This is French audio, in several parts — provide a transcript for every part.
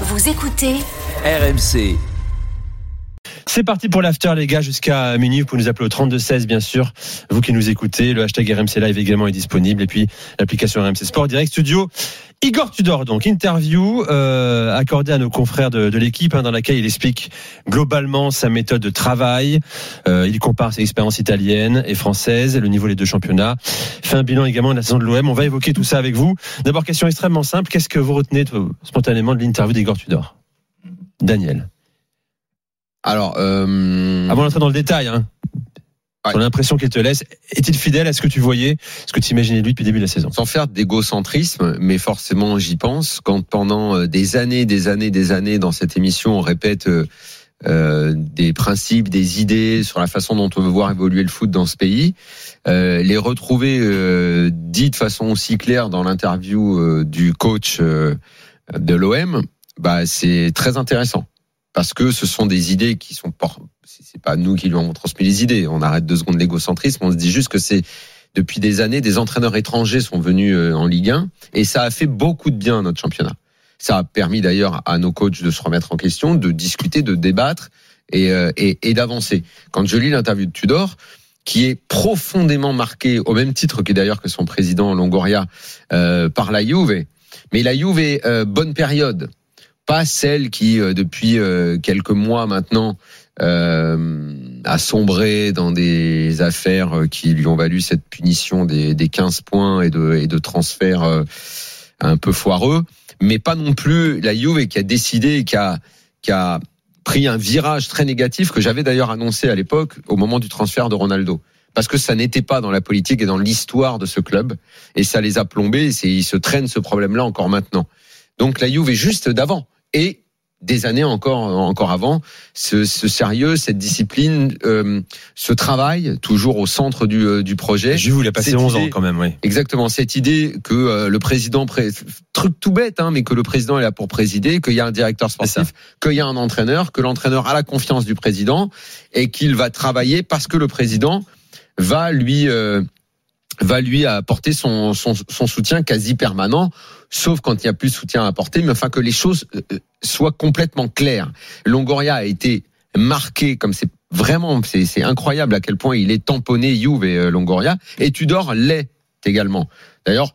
Vous écoutez RMC. C'est parti pour l'after, les gars, jusqu'à minuit. Vous pouvez nous appeler au 32-16, bien sûr. Vous qui nous écoutez, le hashtag RMC Live également est disponible. Et puis, l'application RMC Sport Direct Studio. Igor Tudor, donc, interview euh, accordée à nos confrères de, de l'équipe, hein, dans laquelle il explique globalement sa méthode de travail. Euh, il compare ses expériences italiennes et françaises, le niveau des deux championnats. Fait un bilan également de la saison de l'OM. On va évoquer tout ça avec vous. D'abord, question extrêmement simple. Qu'est-ce que vous retenez spontanément de l'interview d'Igor Tudor? Daniel. Alors, euh... Avant d'entrer dans le détail, hein, Ouais. sur l'impression qu'il te laisse, est-il fidèle à ce que tu voyais, ce que tu imaginais de lui depuis le début de la saison? Sans faire d'égocentrisme, mais forcément j'y pense, quand pendant euh, des années, des années, des années dans cette émission, on répète euh, euh, des principes, des idées sur la façon dont on veut voir évoluer le foot dans ce pays, euh, les retrouver euh, dit de façon aussi claire dans l'interview du coach de l'OM, bah, c'est très intéressant. Parce que ce sont des idées qui sont c'est c'est pas nous qui lui avons transmis les idées. On arrête deux secondes l'égocentrisme. On se dit juste que c'est depuis des années, des entraîneurs étrangers sont venus euh, en Ligue 1 et ça a fait beaucoup de bien à notre championnat. Ça a permis d'ailleurs à nos coachs de se remettre en question, de discuter, de débattre et, euh, et, et d'avancer. Quand je lis l'interview de Tudor, qui est profondément marqué, au même titre que d'ailleurs que son président Longoria, euh, par la Juve, mais la Juve, euh, bonne période, pas celle qui, euh, depuis euh, quelques mois maintenant, euh, a sombré dans des affaires euh, qui lui ont valu cette punition des, des 15 points et de, et de transferts un peu foireux, mais pas non plus la Juve qui a décidé, qui a, qui a pris un virage très négatif que j'avais d'ailleurs annoncé à l'époque au moment du transfert de Ronaldo. Parce que ça n'était pas dans la politique et dans l'histoire de ce club. Et ça les a plombés. Et ils se traînent ce problème-là encore maintenant. Donc la Juve est juste d'avant. Et des années encore, encore avant, ce, ce sérieux, cette discipline, euh, ce travail, toujours au centre du, euh, du projet. A passé Cette 11 ans quand même, oui. Exactement, cette idée que euh, le président, pré... truc tout bête, hein, mais que le président est là pour présider, qu'il y a un directeur sportif, qu'il y a un entraîneur, que l'entraîneur a la confiance du président et qu'il va travailler parce que le président va lui euh, va lui apporter son, son, son soutien quasi permanent, sauf quand il n'y a plus de soutien à apporter, mais enfin que les choses euh, euh, soient complètement claires. Longoria a été marqué comme c'est vraiment c'est incroyable à quel point il est tamponné Juve et euh, Longoria et Tudor l'est également. D'ailleurs,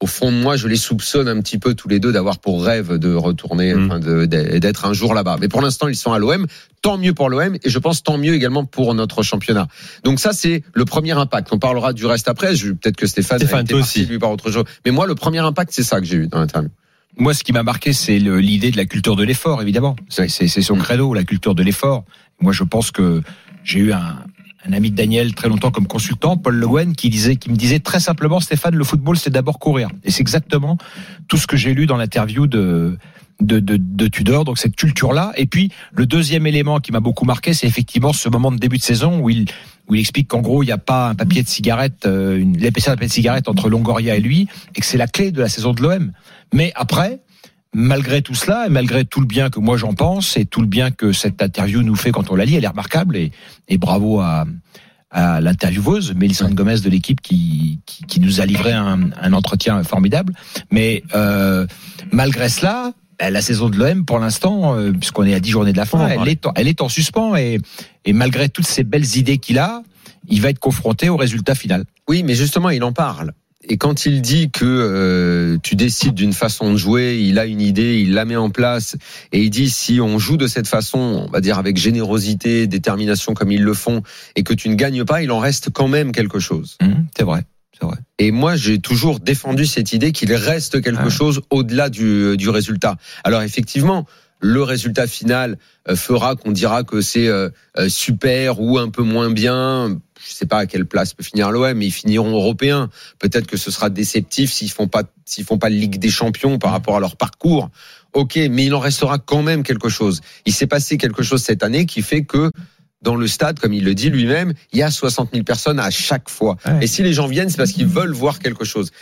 au fond de moi, je les soupçonne un petit peu tous les deux d'avoir pour rêve de retourner, Mm. enfin, d'être un jour là-bas. Mais pour l'instant, ils sont à l'OM. Tant mieux pour l'OM et je pense tant mieux également pour notre championnat. Donc ça, c'est le premier impact. On parlera du reste après. Peut-être que Stéphane, Stéphane, a été aussi. lui par autre chose. Mais moi, le premier impact, c'est ça que j'ai eu dans l'interview. Moi, ce qui m'a marqué, c'est l'idée de la culture de l'effort, évidemment. C'est son Mm. credo, la culture de l'effort. Moi, je pense que j'ai eu un, un ami de Daniel très longtemps comme consultant, Paul Le Guen, qui disait, qui me disait très simplement, Stéphane, le football, c'est d'abord courir. Et c'est exactement tout ce que j'ai lu dans l'interview de, de, de, de Tudor, donc cette culture-là. Et puis, le deuxième élément qui m'a beaucoup marqué, c'est effectivement ce moment de début de saison où il, où il explique qu'en gros, il n'y a pas un papier de cigarette, euh, une, l'épaisseur d'un papier de cigarette entre Longoria et lui, et que c'est la clé de la saison de l'OM. Mais après, malgré tout cela, et malgré tout le bien que moi j'en pense, et tout le bien que cette interview nous fait quand on la lit, elle est remarquable, et, et bravo à, à l'intervieweuse, Mélissande Gomez de l'équipe qui, qui, qui nous a livré un, un entretien formidable. Mais euh, malgré cela, ben, la saison de l'OM, pour l'instant, euh, puisqu'on est à 10 journées de la fin, elle est, en, elle est en suspens, et, et malgré toutes ces belles idées qu'il a, il va être confronté au résultat final. Oui, mais justement, il en parle. Et quand il dit que euh, tu décides d'une façon de jouer, il a une idée, il la met en place, et il dit si on joue de cette façon, on va dire avec générosité, détermination comme ils le font, et que tu ne gagnes pas, il en reste quand même quelque chose. Hum, c'est vrai, c'est vrai. Et moi, j'ai toujours défendu cette idée qu'il reste quelque Ah. chose au-delà du, du résultat. Alors effectivement, le résultat final euh, fera qu'on dira que c'est euh, euh, super ou un peu moins bien. Je sais pas à quelle place peut finir l'OM, mais ils finiront européens. Peut-être que ce sera déceptif s'ils font pas s'ils font pas Ligue des Champions par rapport à leur parcours. Ok, mais il en restera quand même quelque chose. Il s'est passé quelque chose cette année qui fait que dans le stade, comme il le dit lui-même, il y a 60 000 personnes à chaque fois. Ouais. Et si les gens viennent, c'est parce qu'ils veulent voir quelque chose.